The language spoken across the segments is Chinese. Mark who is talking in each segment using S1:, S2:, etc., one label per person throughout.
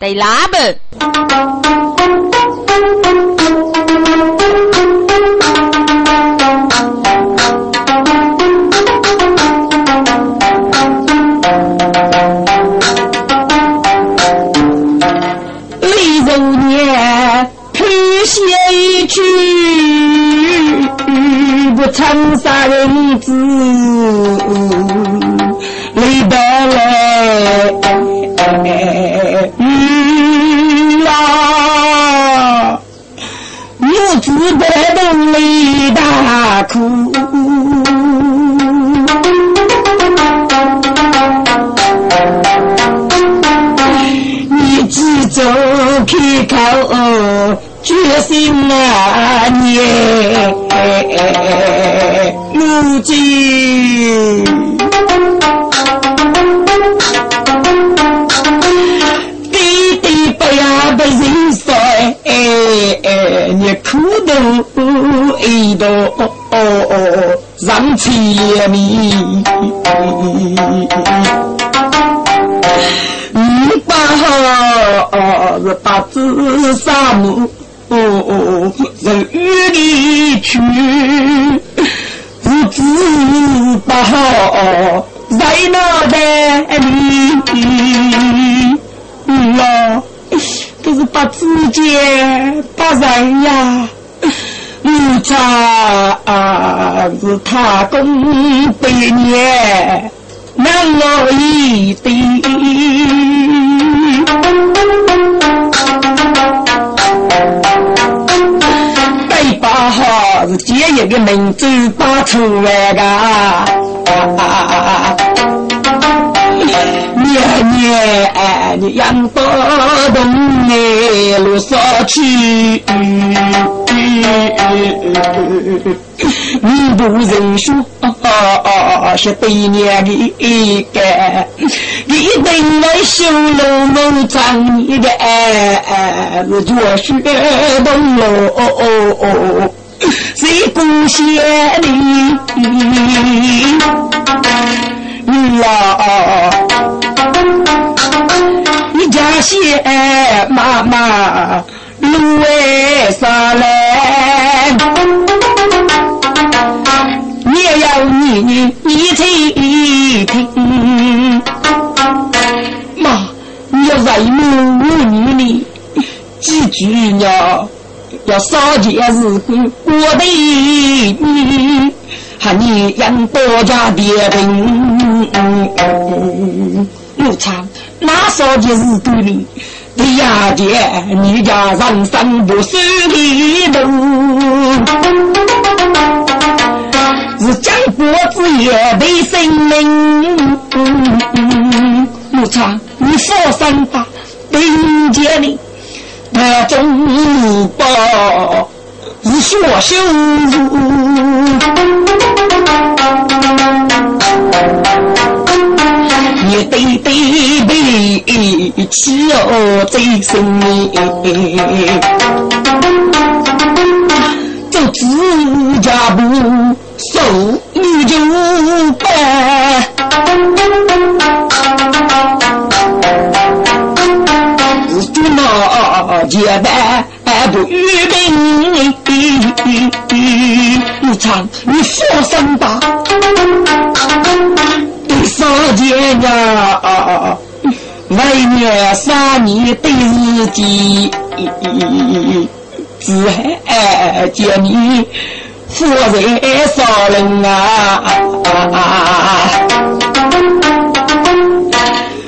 S1: 得拉本。
S2: 李荣年披写一句，不曾杀人子，心是节约的民族把出来的。年年你养不动哎，路上去。你不认输，是对年的一个，一定来修路谋长你的爱，是绝学东喽，谁贡献你？你呀，你家些妈妈路为啥来？你要你你你听听，妈，你要为母女呢，几句呀，要少件事干我的你，喊你养多家别人，我操，哪少件事干呢？第二件，你家人生不是的路。是将脖子也为生命。牧场，你放心吧，并且呢，那种报是学修。你对对对，起哦最生命。就自家不受你就办，结拜不预备，你唱你放心吧，第三件呀，为年三年对自己。只还见你夫人少人啊！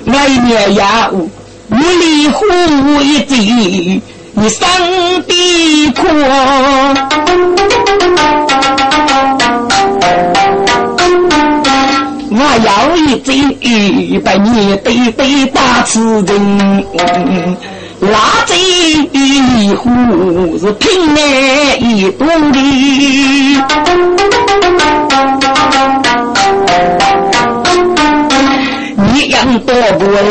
S2: 那一年呀，我离婚一句，你生的苦。我要一句，把你对对打此人。拉这一壶是平安一度的，一样多不冷，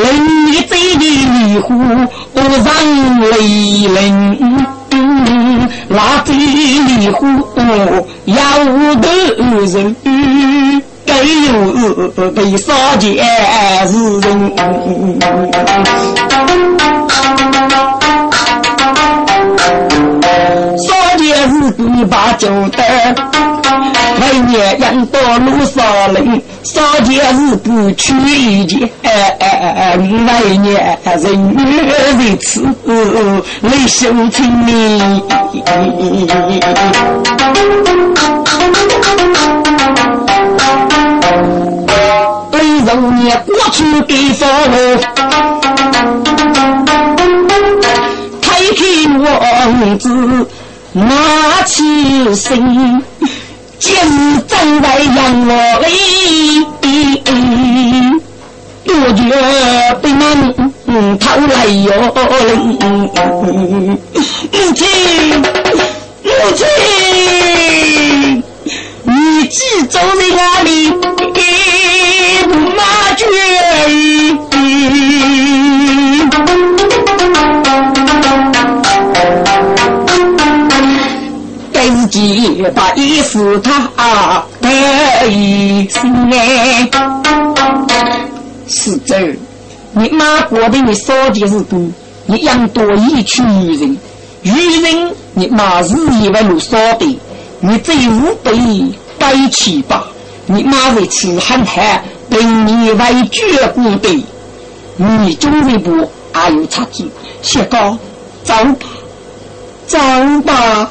S2: 你这里迷糊不让为人。那这里糊要得人，该有被杀的是人。杀的是你把酒的。路上人，少件事不取一件，来年人月日此，泪羞成泥。泪如年过去的风，开开王子拿起身。今日正在养我里，多觉被门偷来哟母亲，母亲，你寄走在哪里？马驹。自己把衣服他得一身哎，是这，你妈过的你少的是多，你养多一群女人，女人你妈是以为路少的，你这五百该去吧，你妈为此很惨，被你为绝过的，你中一步还有差距，小高走吧。走吧，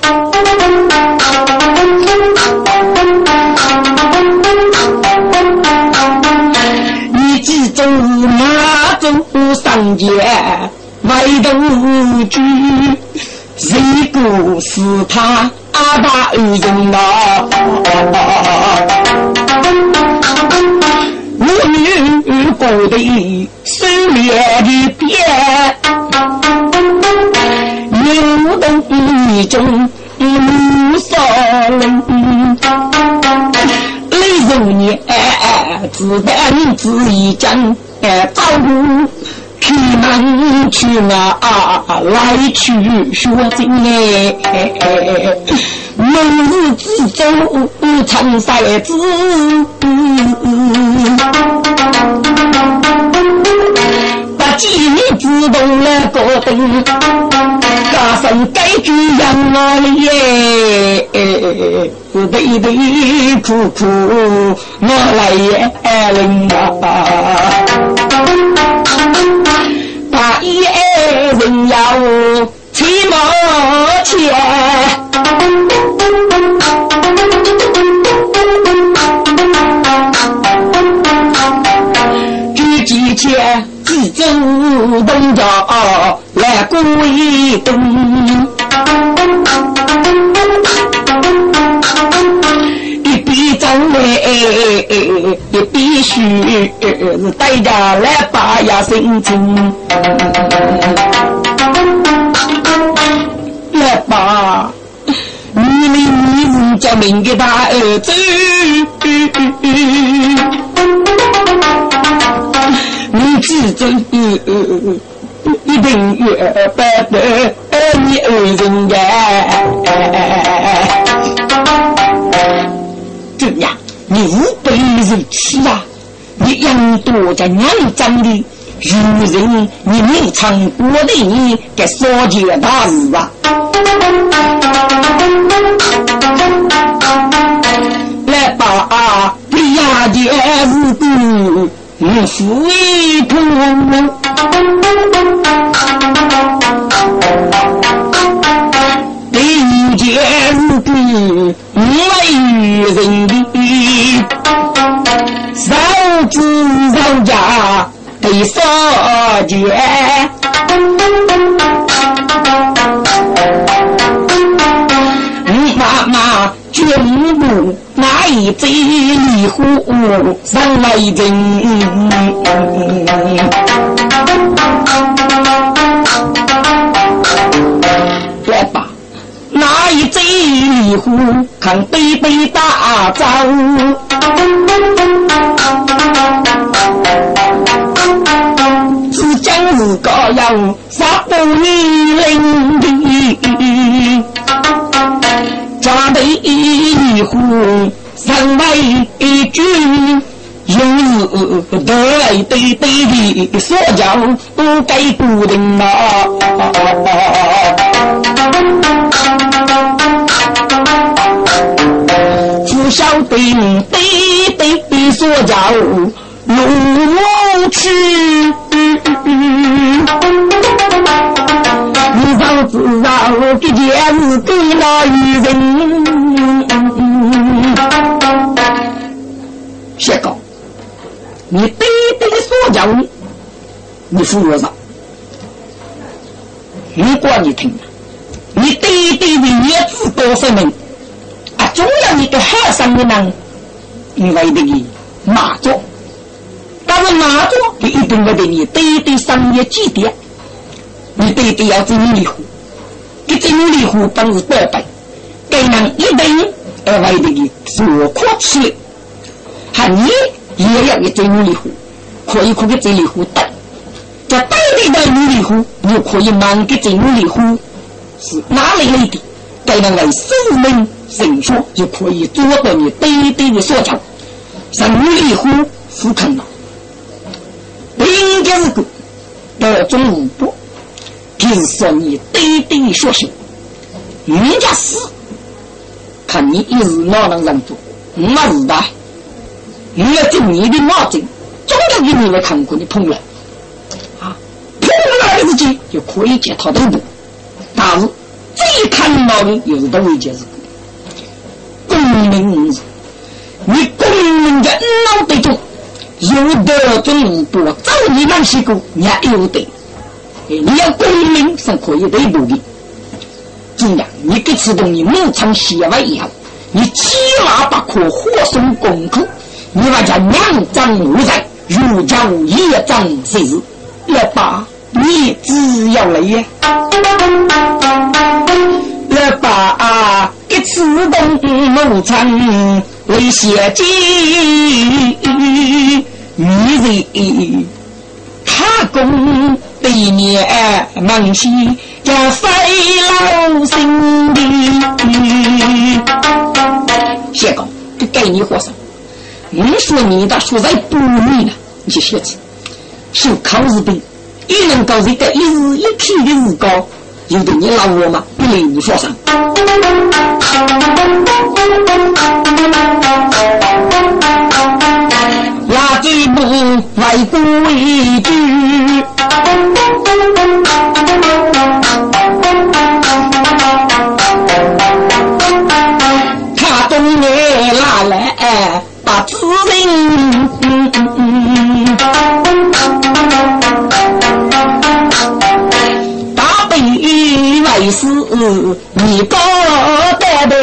S2: 你记住马祖上街外头居，谁不是他阿爸二人呐？我女过的手链的边。一中无少人，李荣年自带女子一将，早入开门去啊，来去学经哎，明日之中成才子。几米自动来高登，加上该句养我耶，对对苦苦我来也人啊，大爷人要起毛钱。走东家过一冬，一边走来，一边学，是带着来把呀心情。来吧，你的名字叫名给他儿子。你记住，一定要把得你爱人呀！怎样？你无辈如此啊！你养多在娘长的，如人你没尝过的，你该少件大事啊！来吧，你呀的儿子。我父一婆，第件事没人的，嫂子嫂家得少件，妈妈绝不。那一贼离虎上来人，贼离虎看北北打仗，是将是高阳杀不你人的。家的一户，上来一句，又是得来得得的说教，不该不听啊！晓得对对所叫如去。你早知道这件事给了一人，先告你对对所叫你，你服我上。如果你听，你对对的叶子多少门啊？总要一个海上的人，因为的你马座，但是马座你一定要对你对对商业基地，你对对要真离户，你真离户当是宝贝，给人一定而为的你做可吃，还你也要一真离户，可以可以真离户的。在对对的努力户，你可以忙个这努力户是哪里来的？给人来守门人说，就可以做到你对对的所求。上努力户是看了，应该是个得中五步，就是说你对对的所行。人家是看你一日哪能忍住，没事的。为了做你的脑筋，总要给你来看过你碰了。那个自己就可以接他头部，但是最看到的又是多一件事：公民你公民的脑袋中有得中五步，早你那些个也有的。你要公民是可以对步的。怎样？你给吃东你牧场写完以后，你七拉八颗火送公口，你把叫两张五在，如叫一张谁是？要把。你只要来呀，来把一次动牧场为血祭，你人他公对面忙西叫费老心的，先讲给给你和尚，你说你的学在不你呢，你就学去，受考试的。你能够这个一日一天的日高，有的你老我吗？不能你说上。拉几步外公为主，他东来拉来把主人。是你高得的，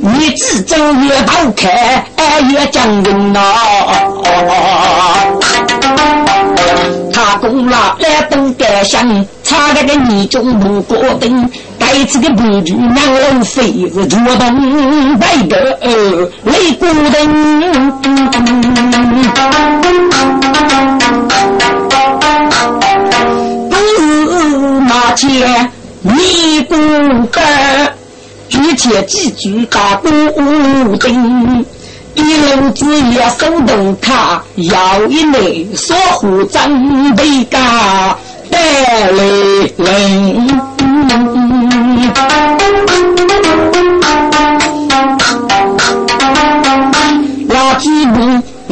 S2: 你只走越道开越讲人呐。他功劳来东盖乡，差那个你中不过等，该次的不举南楼飞是脚动白个雷鼓灯。马前你不干，举起几句大鼓灯，一路子也手动卡，要一枚锁虎张备家带来人。老几步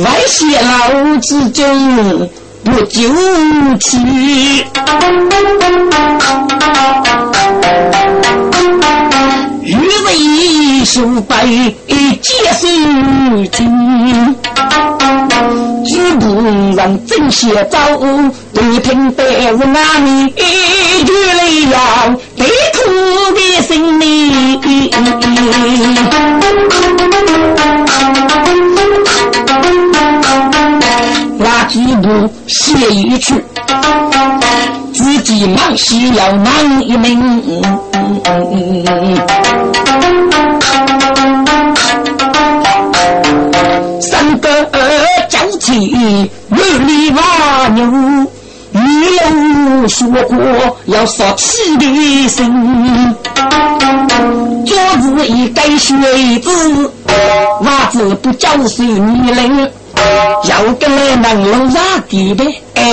S2: 外泄老子中。不就去，欲为修白结心情，只不让正邪走，对听得是那里绝了悲苦的心里。拉几步写一曲，自己忙需要忙一命。三个交替，女里娃牛，一路说过要杀气的心。桌子一盖靴子，袜子不叫水泥人。要跟来能弄啥地的？哎，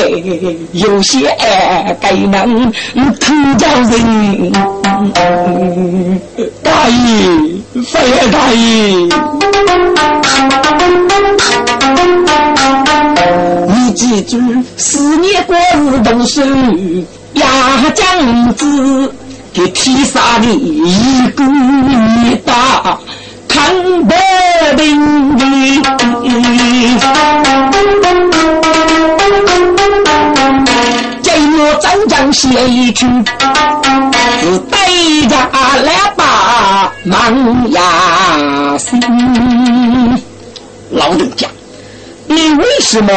S2: 有些哎该能偷叫人。大爷，飞儿大爷，你记住，四年过日动手，压将子给披萨的一个一打。看得明明，这幕张张写一曲，是对着来把忙呀心。老人家，你为什么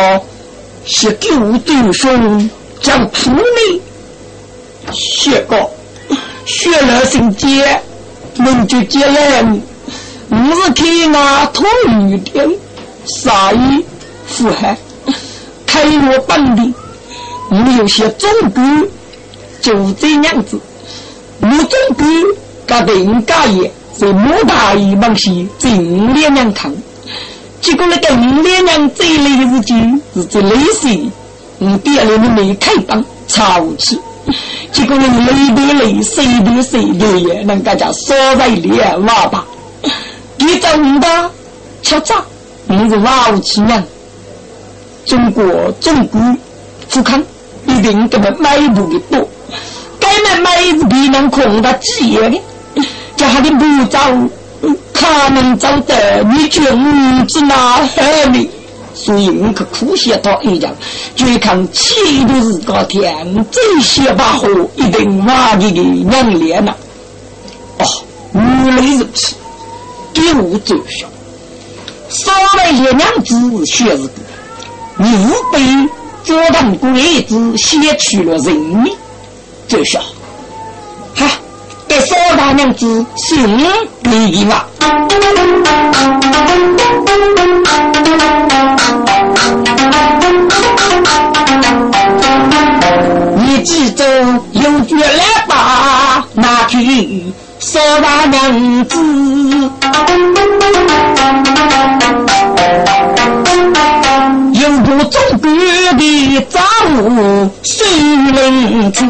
S2: 是狗对兄讲普呢？学过，学了心结，能就结了。我是天涯托雨天，杀意富海，开我本地，我有些忠肝，就这样子。我忠肝，噶对人家也是莫大一帮西，正脸娘看。结果那个五脸娘最累的事情是最累死，我爹来你没开帮吵去，结果那累的累，谁的谁的也能大家说在脸瓦吧。你真的吃炸，你是老气人。中国中国富康一定给们买不的多，该买买是比能空的几的，叫他的不走，可能走的你就不知哪海里。所以我可苦写到一样，就看气度是高天，这些把货一定挖你的娘脸了。哦，原来如此。一路走下，稍微一两字写字，你无非左堂鬼子先取了人命，走下，哈，给少大娘子行礼嘛。你记住，有句来把拿去。少大娘子，有部中国的杂物谁能听？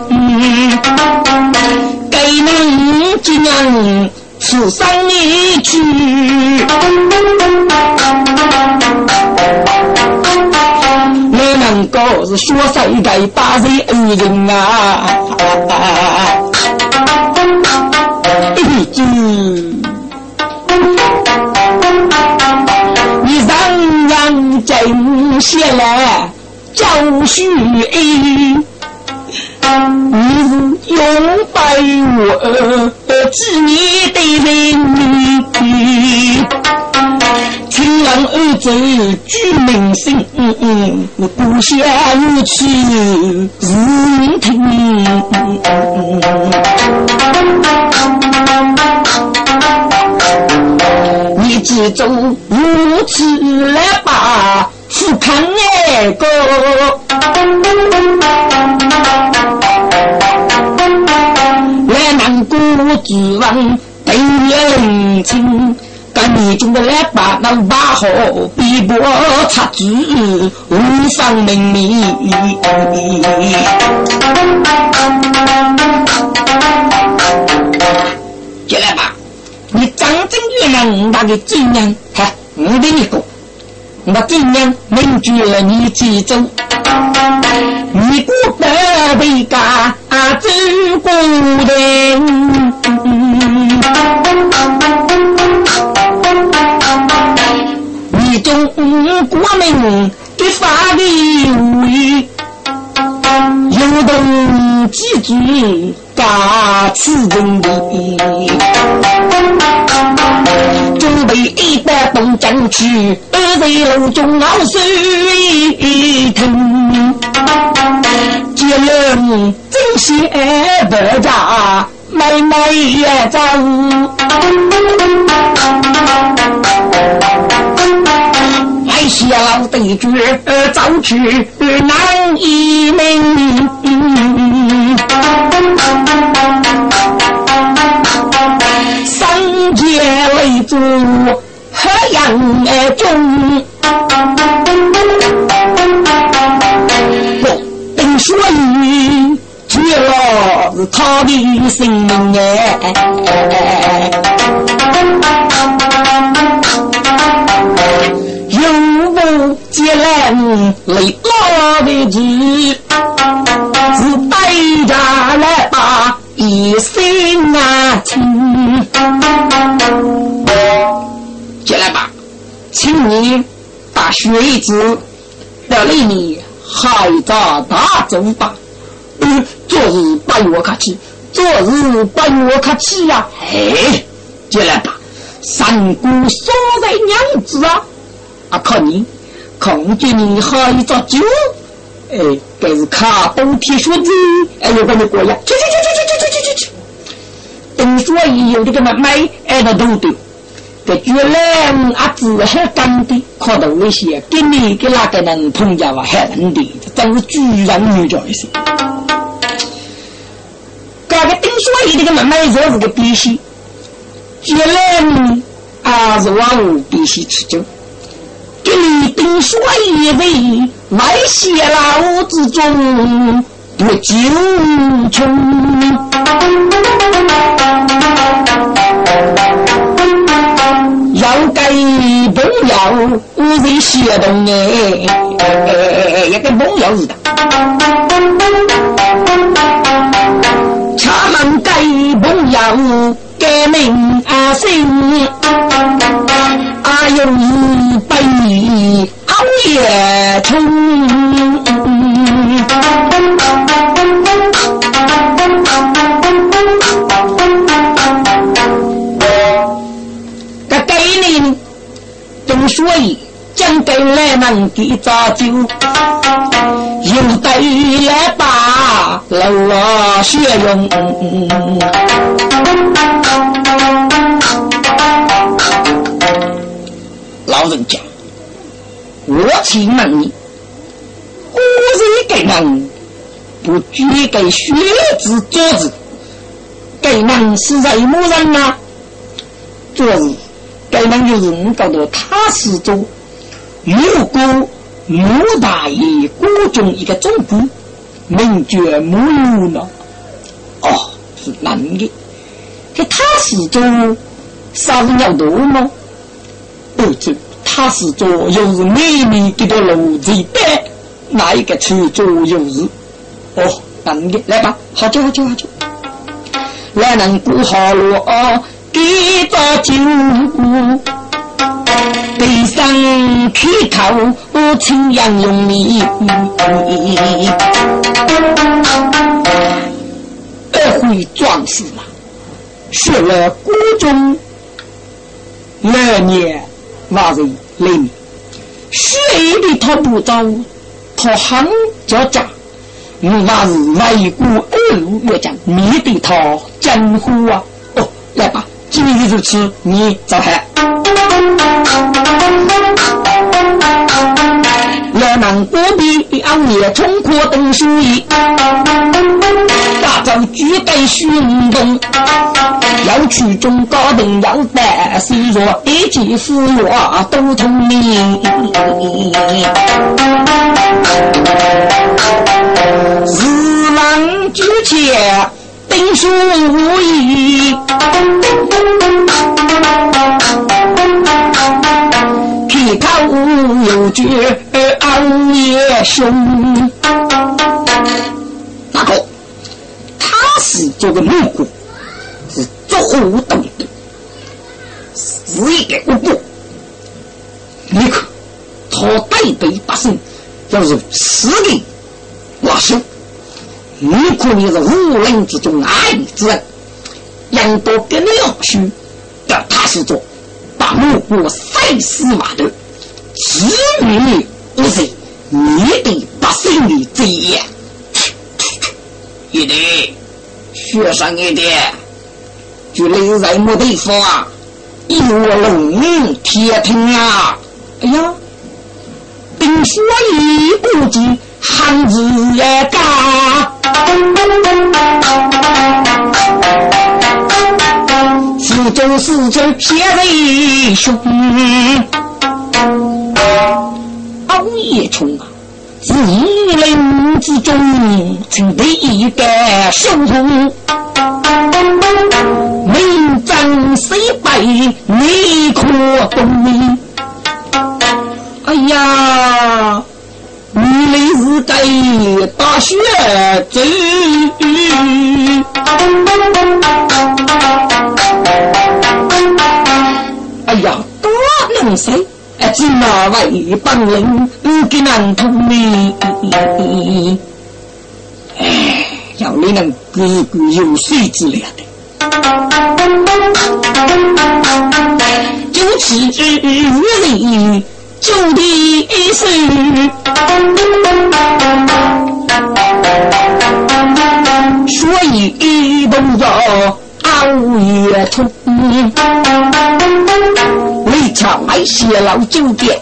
S2: 给你今年出山里去，我能够是学谁该把谁恩人啊？一句，让让真些来教训你是永拜我知你的人情郎儿子举明星，故乡无去日听。记住如此来把富康爱过，来南国指望对人情。你中的来把那把好，比不插子无上名利。进来吧，你张真月亮那个金娘，哈，我给你过。我金娘明觉你记住，你不得为家走过的。中国民的法律为有动机举大此人的，准备一百东江去，二在路中熬水腾，接人这些不家买卖也走。小的角儿早去难一命，三界为主何样中？不书义，绝了是他的性命哎。有无接来累老的急，是带着来把一心啊亲。进来吧，请你把学子到里面海大大走吧。嗯，昨日八月客气，昨日八月客气呀。哎，进来吧，三姑所在娘子啊。啊！靠你，空军你好一早酒，哎，该是卡东铁书子，哎，有关的过呀，去去去去去去去去去。听说有这个买卖，哎，那都对。这居然阿子还干的，靠到那些给你给哪个人碰见了还能的，这真是居然女教一些。搞个听说有这个买卖，这是个必须。居然啊是往我必须吃酒。给你定说一位，埋血牢之中，灭九穷。杨该朋友，我是血统哎，一个朋友是的。敲门该朋友，该名啊生，阿勇一百。也穷，这给你，正所谓江干来往几早酒，又得一把老血绒，老人家。我请问你，我是给人不拘给学子做子，给人是什么人呢？做子给人就是你搞到他是做，如果穆大爷国中一个总部，名叫穆有呢？哦，是男的。这他是做啥子要多吗？哦，这他是做又是美丽给的路子的，哪一个去做又是？哦，男的，来吧，好酒好酒好酒，来人过好路哦，给着酒，背上开口，清扬用米，二回壮士嘛。学了国中来年万人来年，学的他不早，他很叫家，我那是外国二路要讲，你对他江湖啊！哦，来吧，今日如此，你走开。要能过比昂也冲阔等书意，大招举带运动，要去中高等要带虽弱，一级服弱都通明。日郎举前等书意。一头有绝熬夜凶，大哥，他是做个木工，是做活动的，是一个无辜。你看，他代表百姓，要是死的老手，你看你是无人之中爱之人，人多跟你要去，但他是做。把木过赛死马的，子女不是你的百姓的罪业。一点，学上一点，就留在木地方啊，一卧龙铁听啊！哎呀，听说一不计汉字也嘎。四周四周血为凶，熬夜冲啊，是一林之中，曾被一个手红，名将虽败，你可懂？哎呀，你是该大学走。哎呀，多能谁！只那位本领，给难通你。哎，要你能个个有水之量的，就此日里就的生，所以都要熬夜通。为朝来谢老酒店，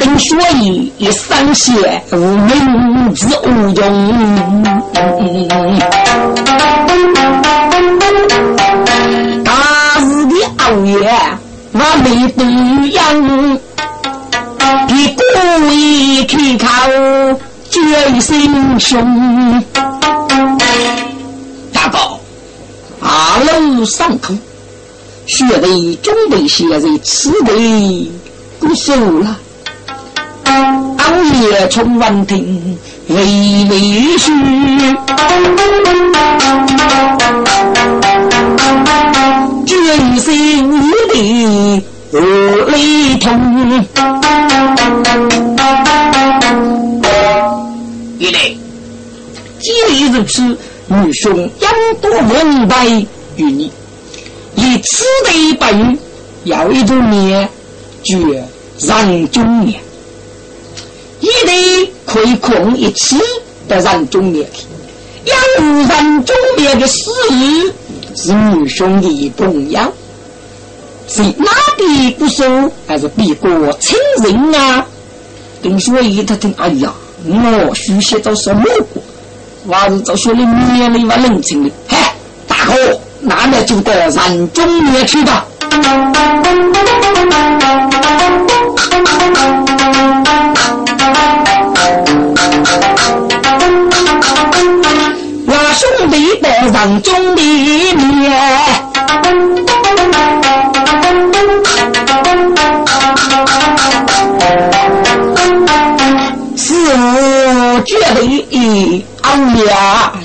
S2: 等所以一三谢无名之准备些在此地不熟了，熬夜从晚听微微嘘，决心的如雷同。一来，既然如此，女兄应多明白于你。以此为本，有一种年叫人中年，一代可以控一次的人中年，养人中年的事是女兄弟重要，是哪里不说，还是比过亲人啊？丁所以他听，哎呀，我学习到什么过？我是做学的年龄万冷清的，嘿，大哥。那么就到人中年去吧。我兄弟在人中的面绝对熬夜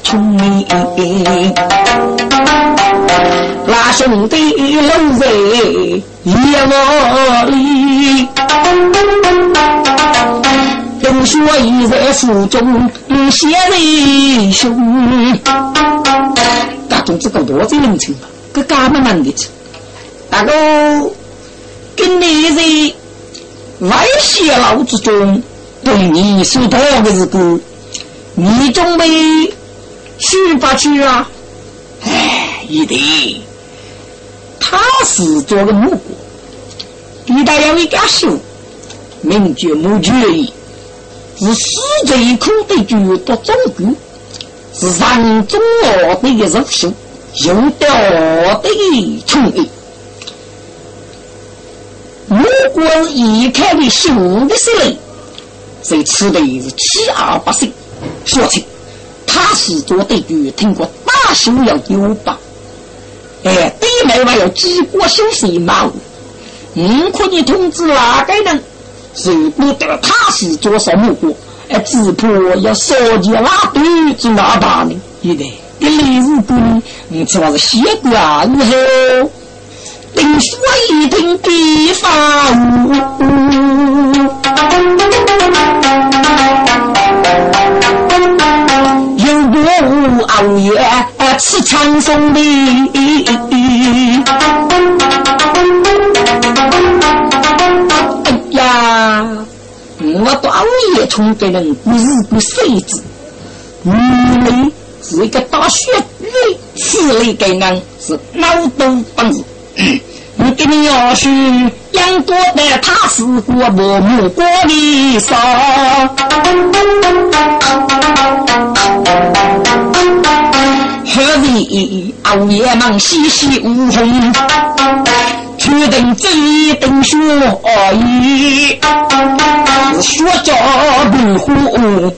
S2: 穷命。那兄弟搂在夜窝里，听说已在府中写为兄。大总知道多少人情吧？个干么难的吃？大哥，跟你在外泄老之中，对你说多的是个，你准备去不去啊？哎，一定。他是做个木工，一代有一家书，名叫《木决义》，是世最苦的绝的中国，是人中我的一日书，用到的聪明。木工一看的书的时候，这吃的是七二八岁，说起他是做的句，听过大修要有吧。哎，对面还有几个修水马，嗯，可你通知哪个人？谁不得他是做什么过？哎，只怕要烧起拉堆子哪大呢？一代，你例如不？你只怕是西瓜以后，听说一听地方。有不熬夜吃长松的？哎呀，我到熬夜从别人不是个谁子，你们是一个大学里此类的人是脑洞本事。你给你要是养多的，他是过默默过的少。何为熬夜忙，细细无红，却等一等说一，说着不虎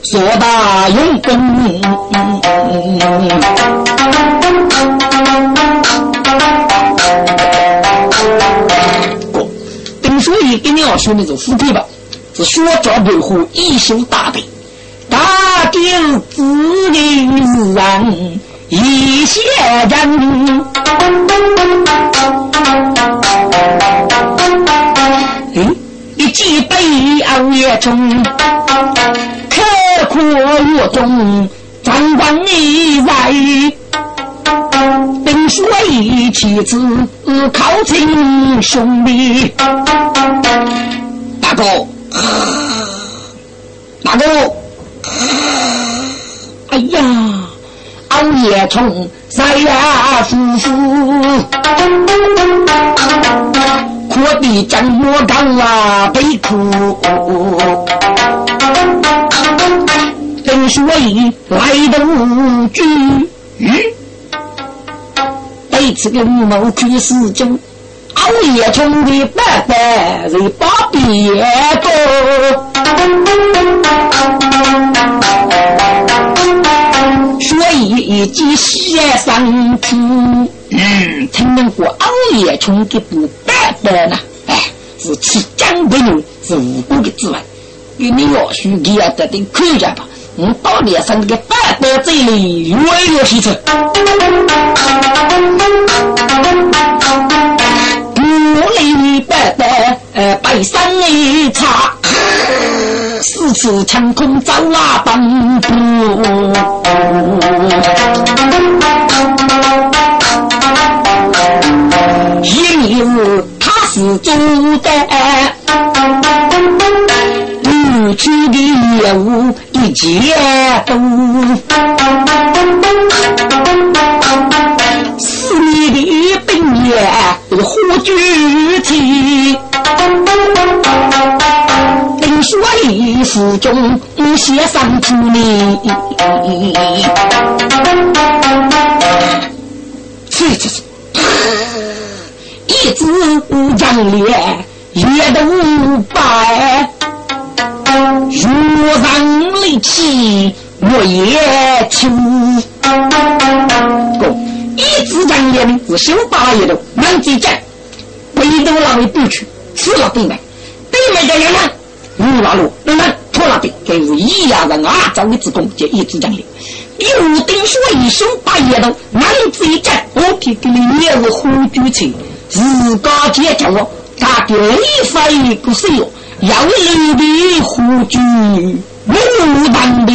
S2: 做大用功。所以一给你要说那种富贵吧，是说着不虎一手大背，大定子女自然一些人。一记背熬夜中，刻苦越重，张冠李在，并说一妻子靠亲兄弟。大哥，大哥，哎呀，熬夜中。三呀夫妇，苦的张我刚啊悲苦，等说一来的无惧惧，对此个谋去死中，熬夜中的白白人把别多。所以一记写上去，嗯，听闻过熬夜虫的不白白呢，哎，是吃姜不用，是无辜的滋味。给你要说，你要得点看家吧。我到脸上那个白白嘴里越越细吃，五千街上出你，这就是。一字张脸，也都家解决我，他的一发一个手，要留的虎踞牡丹的。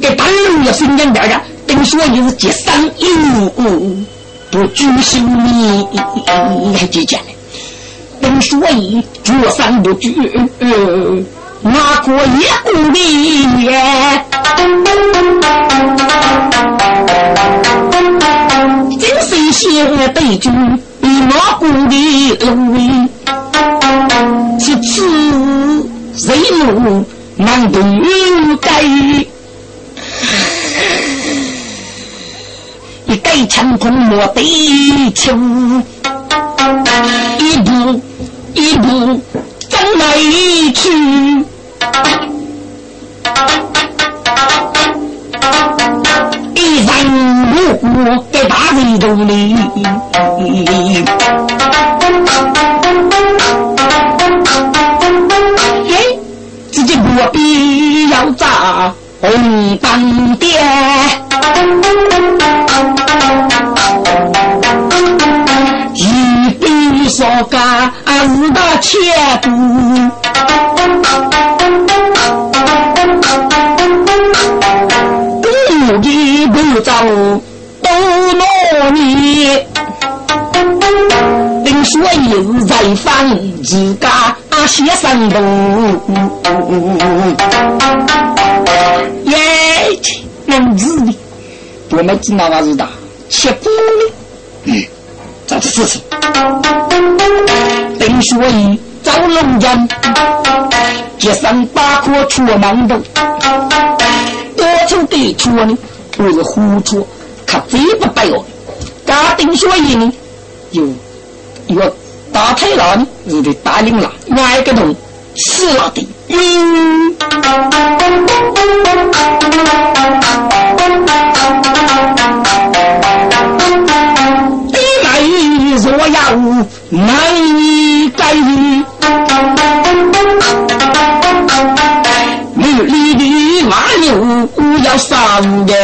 S2: 给半路要新疆边的，丁说你是接三一不拘修你还记讲呢？本所以绝三不拘，哪个也不理。今生写对句，哪个的路？是此谁路难不改？一枪空莫对枪，一步一步走来去，在大人肚里，哎，自己不必要扎红当爹。一笔少干五大千古，公的不走自家写生动，耶，能自的。我们知道我是大吃苦的，嗯，这是事实。等所以找龙人，接上八颗出馒头，多出的出呢，我是糊涂，他最不白哦。家丁所以呢，有一个大太郎呢，是的带领了外个同吃了的，嗯。若要难以改，绿里的马牛要上的，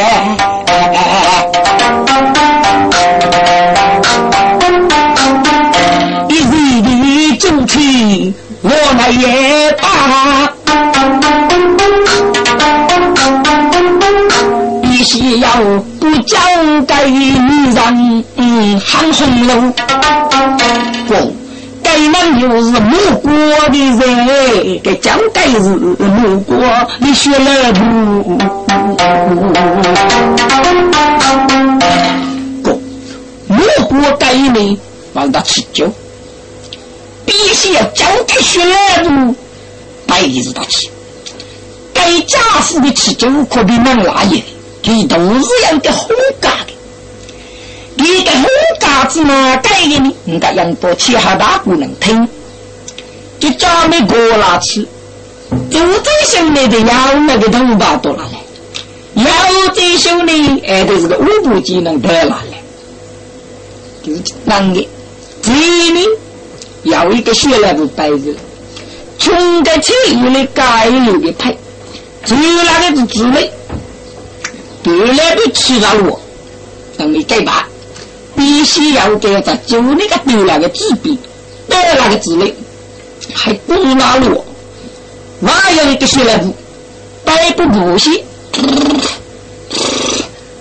S2: 给女人喊红楼，不，该男又是母国的人，该交给是母国的血来不？不，母国该呢，让他吃酒，必须要交给血来不？白日大吃，该家父的吃酒可比能拉也。你都是要个红嘎的，你个红嘎子嘛，改的呢？你家杨波其他大不能听，就叫你过来吃。就这兄弟的要那个头发多了嘞，要这兄弟哎，都是个五步技能得了嘞，就是男的。这呢，要一个血来不白子，穷的钱有的该有的配，最那个是滋味。原来都吃了我，等你改吧，必须要给他就那个丢那个纸币，得那个纸嘞，还不如拿我，哪有一个学来不，百不补习，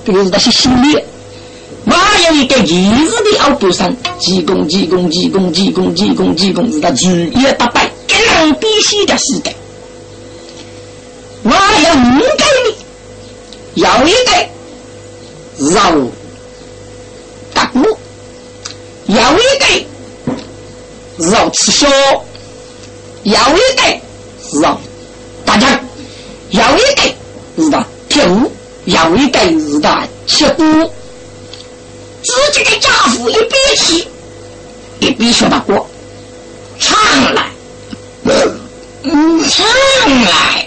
S2: 这个是那些心里，哪有一个一日的熬不上，急功急功急功急功急功急功是他日夜打败，更必须的时代，哪有应该的？要一个绕大鼓，有一个绕吃小，有一个绕大家，有一个是的跳舞，有一个是的切鼓。自己的家父一边起，一边学大鼓，唱来，嗯，唱来。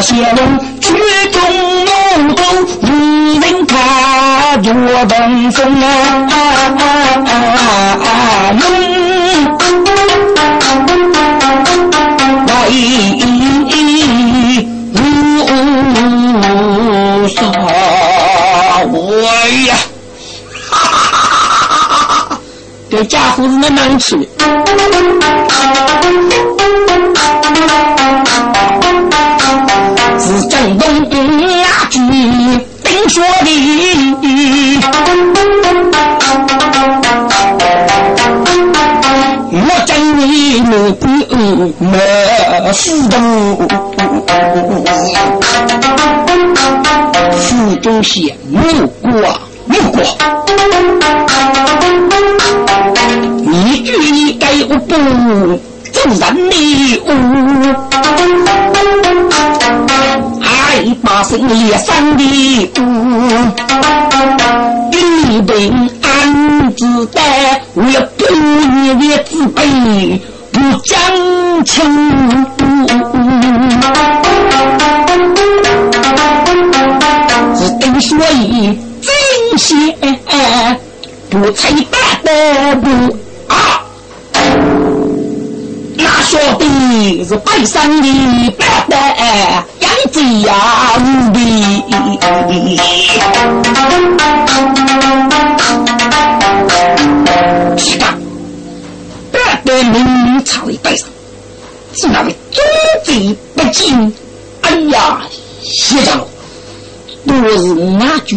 S2: 些人曲中怒斗，无人看着东风啊勇，来无杀我呀！这家伙是那难吃。没不没死的，府中县木瓜木瓜，你句你该我不走人的屋。把生也伤的苦，一本安子带，为了多年的自卑不讲情。所以真些不猜大不啊，那说的是北上的大的杨子呀无比。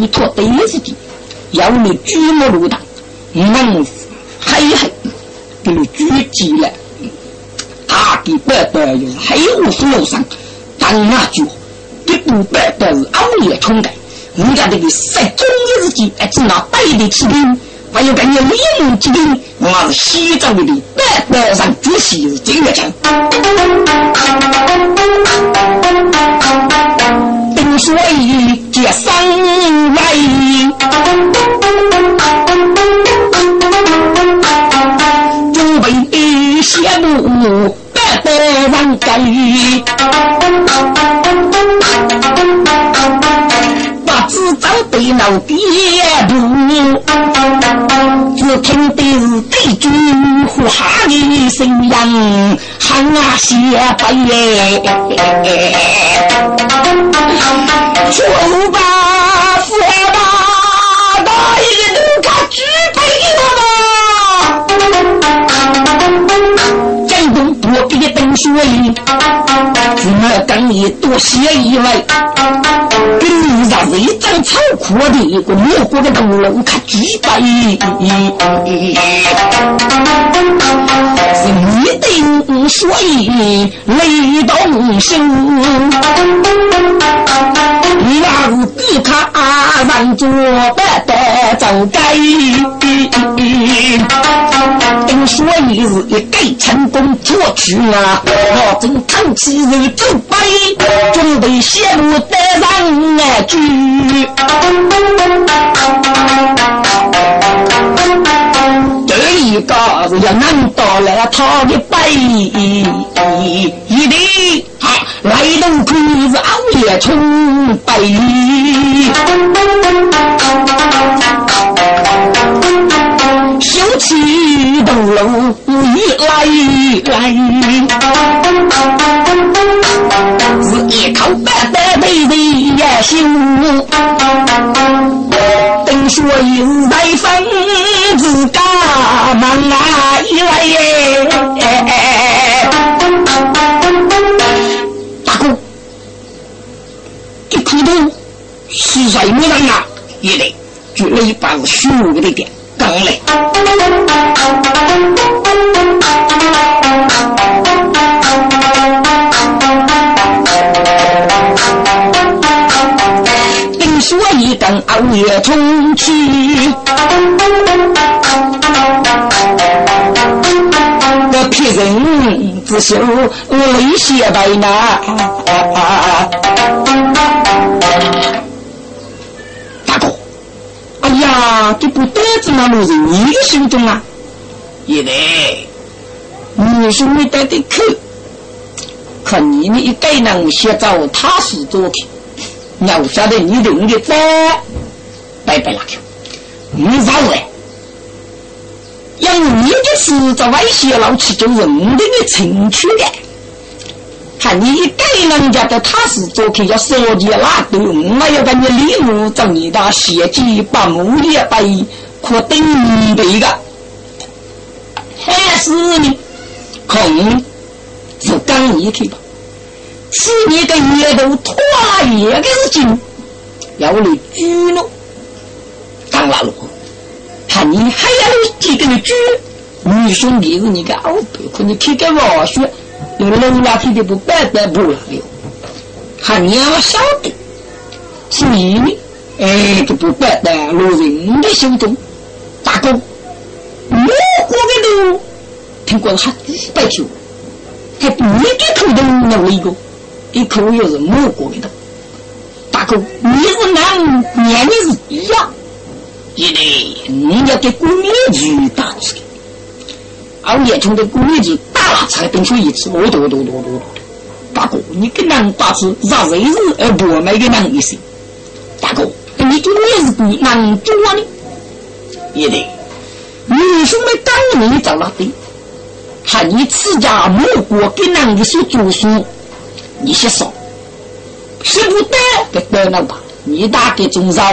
S2: 俺就托对子的，要你举目如荡，猛嘿嘿，给你举起来，他的白白又是黑无所有上，但俺就的不白白是熬夜冲的，人家这个十中一日计，还只拿白的起兵，还有个你李木起兵，我是西藏的白白上主席是这个讲。喊啊谢白耶。说吧，说吧，哪一个能看举杯了？江东不必等说理，怎么跟你多写一位？跟着一张草我的一个模糊的灯笼看举杯，是一定说一雷动声。那是比他人做白的走该，所以是一改成功做去啊！我正叹气如走悲，准备陷入得上啊去。这一个是要难到了他的背，一定。来路可是熬夜冲北，修起东楼越来来，一口白白的的呀修，等说有来分自家忙啊一来耶。普通是谁没人啊？一来就了一把是虚无的点，刚来。熬夜冲去，我骗人之手泪血白呐。大哥，哎呀，这不单子那落在你的心中啊！爷爷，你说没带的去，可你们一代人写照，他是做的，我晓得你用的在拜拜了，你咋会？用你的事在外写老去做人的的程序的。看你一个人家的踏实做客要收集那多，我要把你礼物找你的写记把木也背，可等一个，还是呢？空是刚一去吧？是你的月头拖一个事情，要你举了，当然了，看你还要几个举？你说你是你个二伯，可你开个玩笑。有人家天的不白白不了了，还你要晓得，是你呢？哎，就不白白落人的心中。大哥，我过的路，听过了还几百条，还不一个口都弄了一个，一口又是我过的大哥，你是男，年龄是一样，一定你要给姑娘去打起来。熬夜中的规矩打了才等出一次，我多多多多多。大哥，你跟人打字，让谁是而不买给人一些？大哥，你就你是鬼能做呢？也得，女兄们当你找了的，看你自家母国给男的所做书，你先说，是不得给得了吧？你打给中上，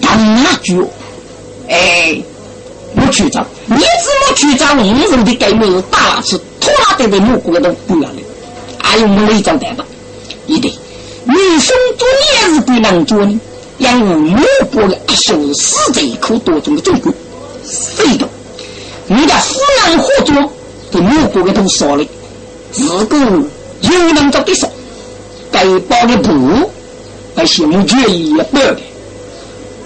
S2: 当哪句，哎，我去找，你怎么去找？五人的概念打是拖拉的的母国都不要了，还有我们一张单吧？一对，女生做也是鬼能做呢？养我母国的阿兄死这一口多种的中国，非的，人家夫人合作，给母国的都说了，自古有人做的说，该包的布，而且我决意也不的，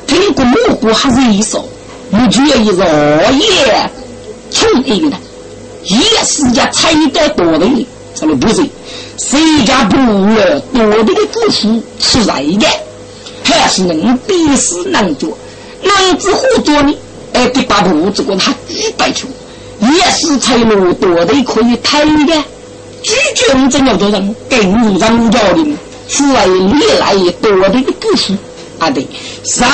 S2: 听过母国还是一说，我决意是二爷从一个的，也是家才得多的，这个不是，谁家不了多的的故事是来的。还是能比死能做，能子活做呢？哎，得把步子过他几百球，也是才路多的可以抬的。拒绝我怎样做人？更让教的，是来历来多的一个故事。啊对，三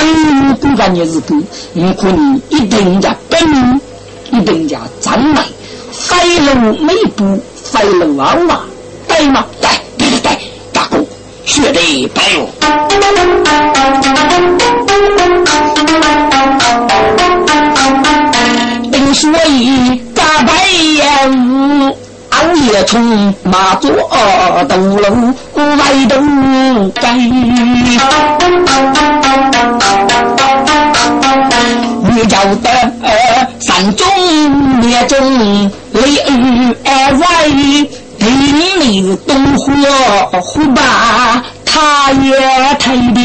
S2: 五个日子过，你可能一定家本领，一定家张来，飞龙美步，飞龙娃娃，对吗？对对对对，大哥。血泪白哟，从马座斗楼外头盖。你叫得山中灭中雷二在。林里东火火把，他也抬的。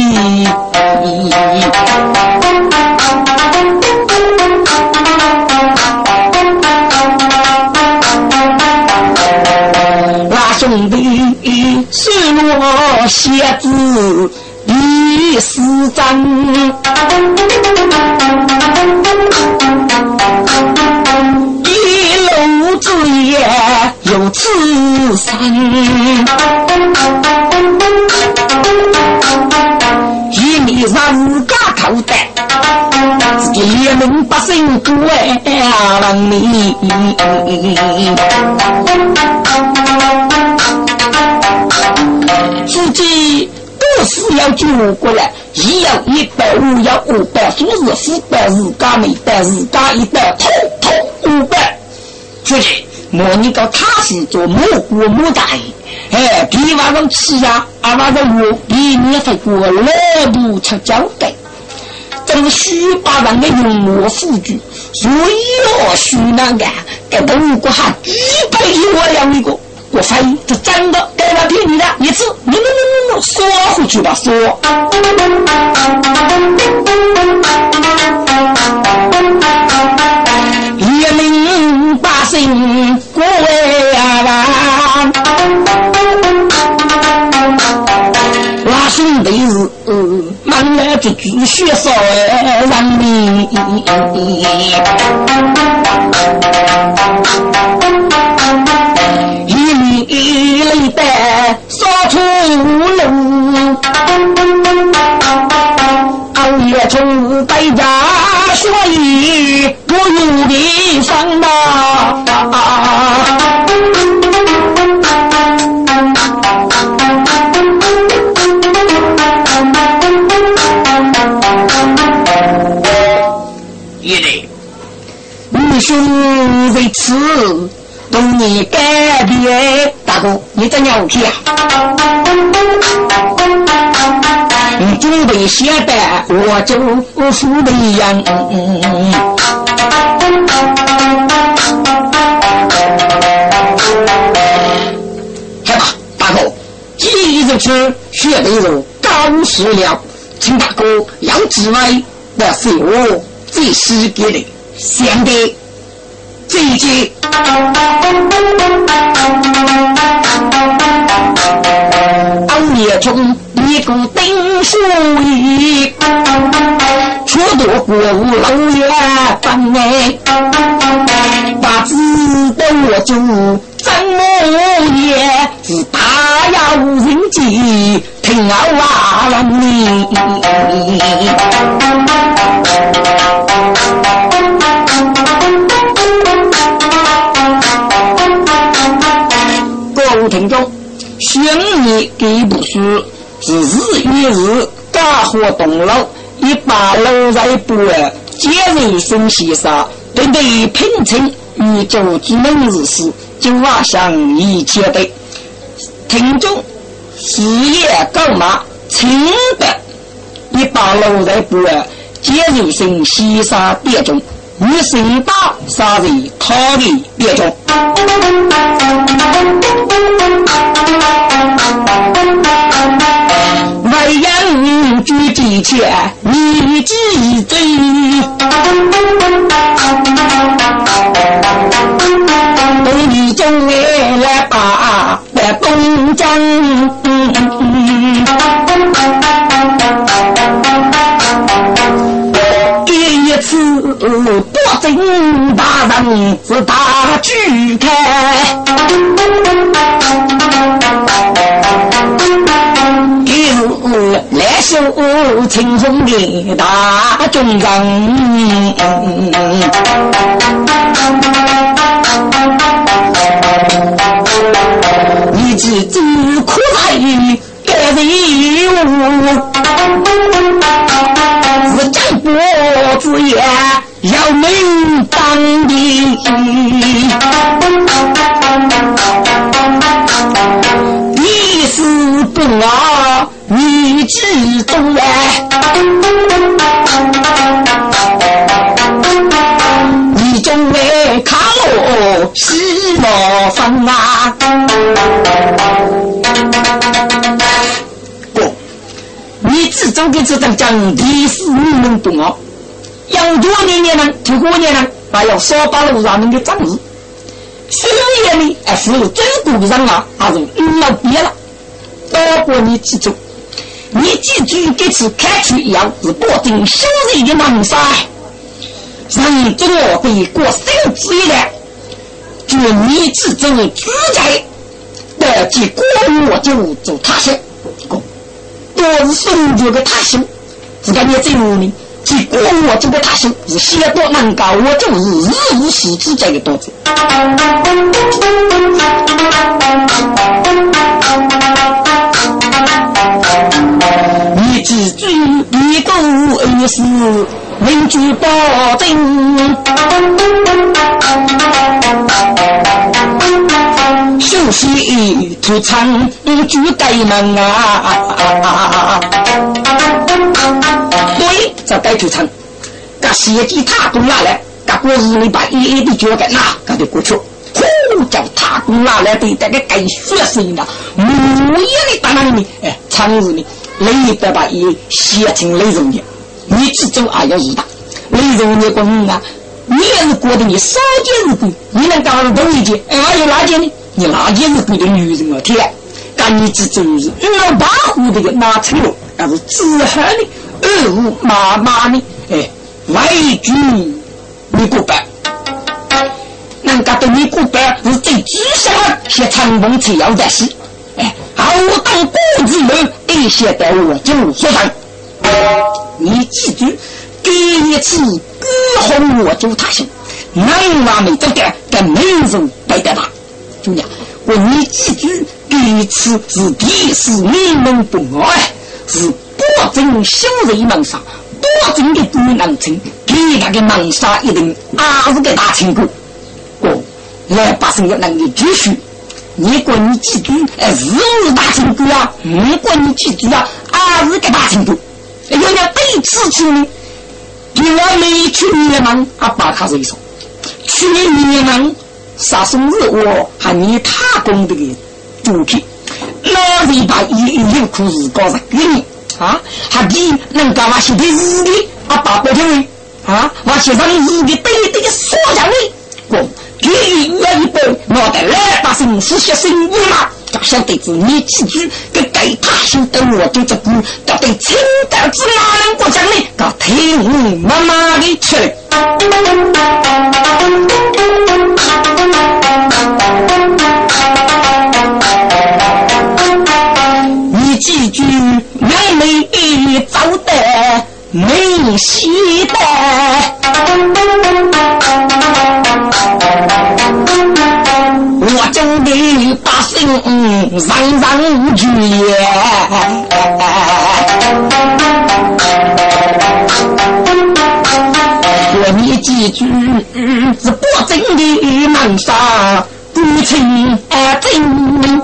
S2: 兄弟是我写字第四章。子也有此身，一米三自家口袋，自己一名百姓，自己都是要救过来，一要一百，五要五百，说是四百，自家没百，自家一百，通通五百。出去，莫你搞他是做木锅木大哎，比晚上吃呀，啊晚上我比你还过老不吃交代，这个虚巴人的用我辅助，所以哦，虚难干，给东国还几百亿我养一个，我发现这真的给他骗你的一次，你你你你说回去吧，说。过呀万，那兄弟是满来就继续烧人民，夜从白家所以不用地方嘛。兄为此动你改变，大哥，你在鸟去啊？你准备写单，我就付的样。好吧，大哥，今日吃血内肉，高食了，请大哥要之外，那是我最喜给的，相的。这一节，俺也从一个丁书仪出多博物老爷把子都勒住怎么也是大压无人机听啊哇啦咪听众心里给不虚是日与日干活动脑，一把老在不二，接人生西沙，对对品称宇宙之门日事，就瓦想一切的听众，事业高马，清的，一把老在不二，接人生西沙点中。你身大杀人，他的别中。为人举金钱，你记罪。对你中来把来东江。多真大人是大举开，修青松的。大军人，你只知苦来该人是真国之言。要明当的，你是不啊？你知道哎？你总为卡罗西罗芬啊？不，你只做的这张讲历史，你能懂啊？养多年年呢，头过年呢，还要少把路上面的账子。事业呢，还是真顾上啊，还是遇到别了。多过你记住，你记住这次开出一样是保证修人的门杀。人做的过生子一来，就你自做自在，得及过我就做他行，都是孙子的他行，自个你最无名。即过我这个大修是写多难搞，我就是日无死之这个多子。你记住，一个二是民主保证，休息土场就该门啊！对，这该出场，把血迹踏工拿来，把锅子里把一一的脚给拿，给他过去。呼，叫踏工拿来的，这个该血腥的，木叶的打那里面，哎，长子呢，雷得把一写成雷肉的，你只走啊要一打，雷肉的工啊，你也是过的你少见日鬼，你能搞多一件，哎，有哪件呢？你哪件日鬼的女人啊？天，干你只走是二八户这个拿成了，那是自害的。二五妈妈呢？哎，外军你过百，人家对你过百是最知晓的，些长风车要的是，哎，好当公子人，一些待我就说上。你记住，第一次歌红我就他行，男娃没得干，跟没人白得他。就讲，我你记住，第一次是第一次你们不爱是。保证修一门杀，保证的功能成，给他个门杀一定二十个大成功。哦，来百姓要能够继续。如果你记住，哎，十五大成功啊！如果你记住啊，二十个大成功。要要对此处呢，第二没去年忙啊，把他一说，去年忙杀生日我还你他功的主题，老李把一一六苦日搞上给你。啊，还比能干嘛写的日记啊，大白天啊，我写上日记对对的说下来，我给予我一本，脑袋来把生是学生物嘛，叫小弟子你记住，给给他心得我就这个，要对清德之哪能过奖呢？搞听妈妈的去。几妹妹走得没戏的，我真的把心人人惧也。我你几句是不真的门上感情真，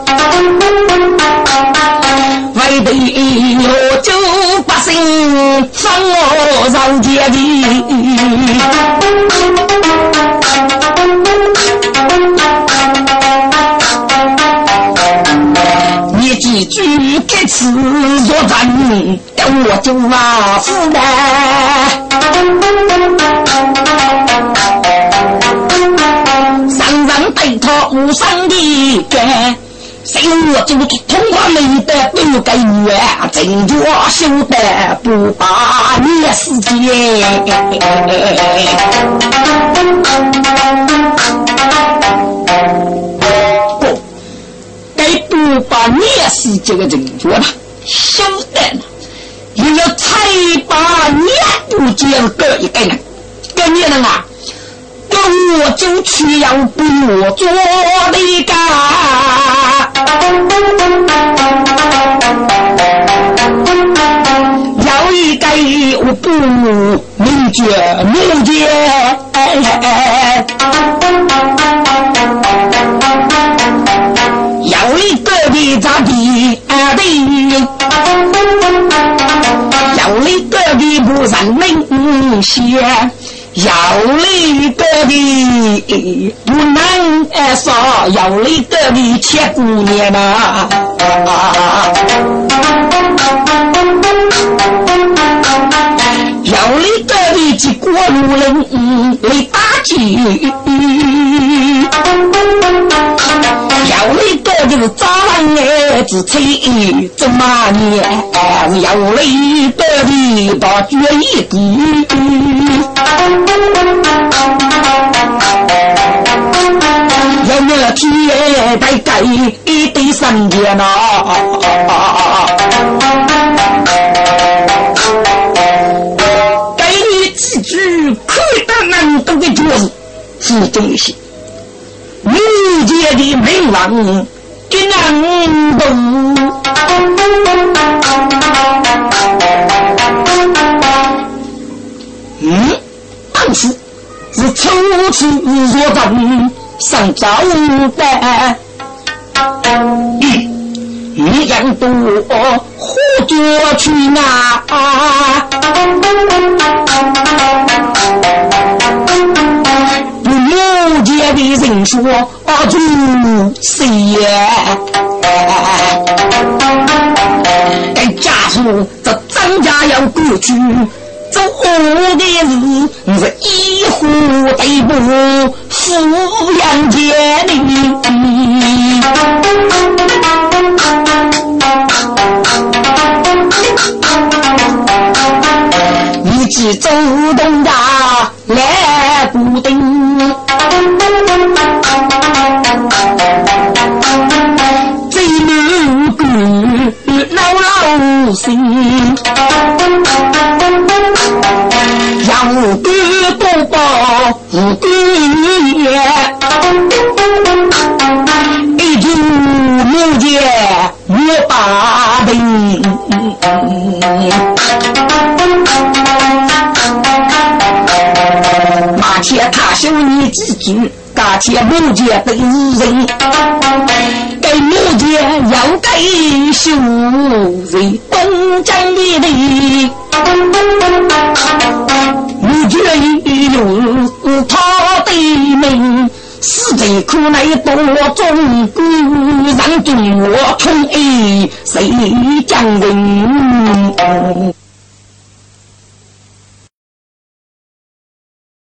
S2: 为得我救百姓，放我上天你几句给词作真，我就骂死了。上上对他无声的干，谁我就通话没得不给月，真叫修的不把你死结。不，该不把你死这个人做了，修得了。又要才把年不接个一个人，个年人啊，我就去要不我做的干，要一个我不明觉明觉，要一个的咋地啊的。要你个的不认命些，要你个的不能说，要你个的铁姑娘呐。要你个的几过路人来打击。要你个就是早晚子吹怎么念？要你个的把决一地，要那天得盖一对三间呐。给你几句可得难懂的句子，是中些。民间的名望给难懂，嗯，当时是初次入阵上朝的，你将多何作去啊？不见的人说主谁呀？该家属这张家要过去，做的是是一户对不抚养家的。你只走动呀，来不定。最能够老老心，要个多报无个业，一句没见我把病。修你自己。大钱木匠本人，给木匠要给修人东江的地，木匠用他的命，死在苦难多中国，让中国统一谁将人？